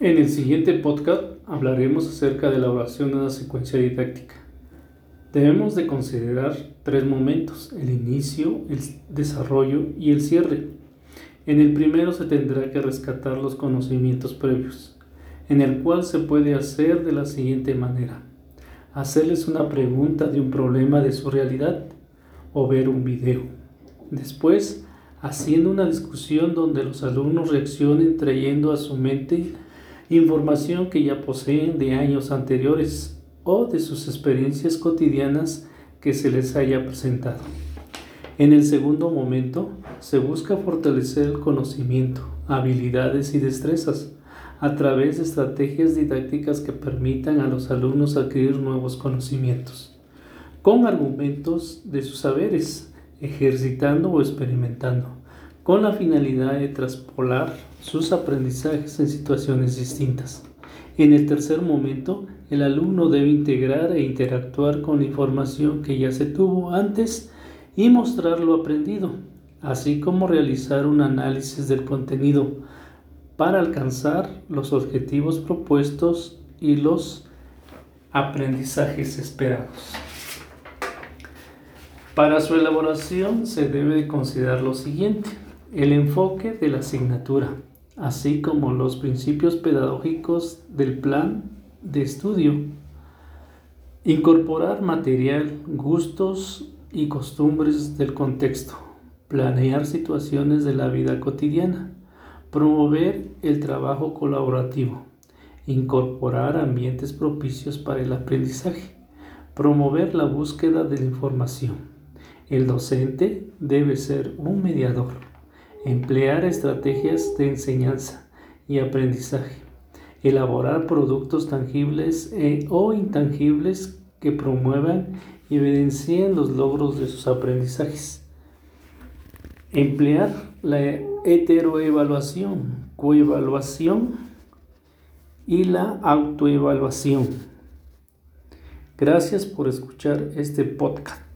En el siguiente podcast hablaremos acerca de la oración en la secuencia didáctica. Debemos de considerar tres momentos, el inicio, el desarrollo y el cierre. En el primero se tendrá que rescatar los conocimientos previos, en el cual se puede hacer de la siguiente manera. Hacerles una pregunta de un problema de su realidad o ver un video. Después, haciendo una discusión donde los alumnos reaccionen trayendo a su mente información que ya poseen de años anteriores o de sus experiencias cotidianas que se les haya presentado. En el segundo momento, se busca fortalecer el conocimiento, habilidades y destrezas a través de estrategias didácticas que permitan a los alumnos adquirir nuevos conocimientos, con argumentos de sus saberes, ejercitando o experimentando con la finalidad de traspolar sus aprendizajes en situaciones distintas. En el tercer momento, el alumno debe integrar e interactuar con información que ya se tuvo antes y mostrar lo aprendido, así como realizar un análisis del contenido para alcanzar los objetivos propuestos y los aprendizajes esperados. Para su elaboración se debe considerar lo siguiente el enfoque de la asignatura, así como los principios pedagógicos del plan de estudio, incorporar material, gustos y costumbres del contexto, planear situaciones de la vida cotidiana, promover el trabajo colaborativo, incorporar ambientes propicios para el aprendizaje, promover la búsqueda de la información. El docente debe ser un mediador emplear estrategias de enseñanza y aprendizaje, elaborar productos tangibles e, o intangibles que promuevan y evidencien los logros de sus aprendizajes, emplear la heteroevaluación, coevaluación y la autoevaluación. Gracias por escuchar este podcast.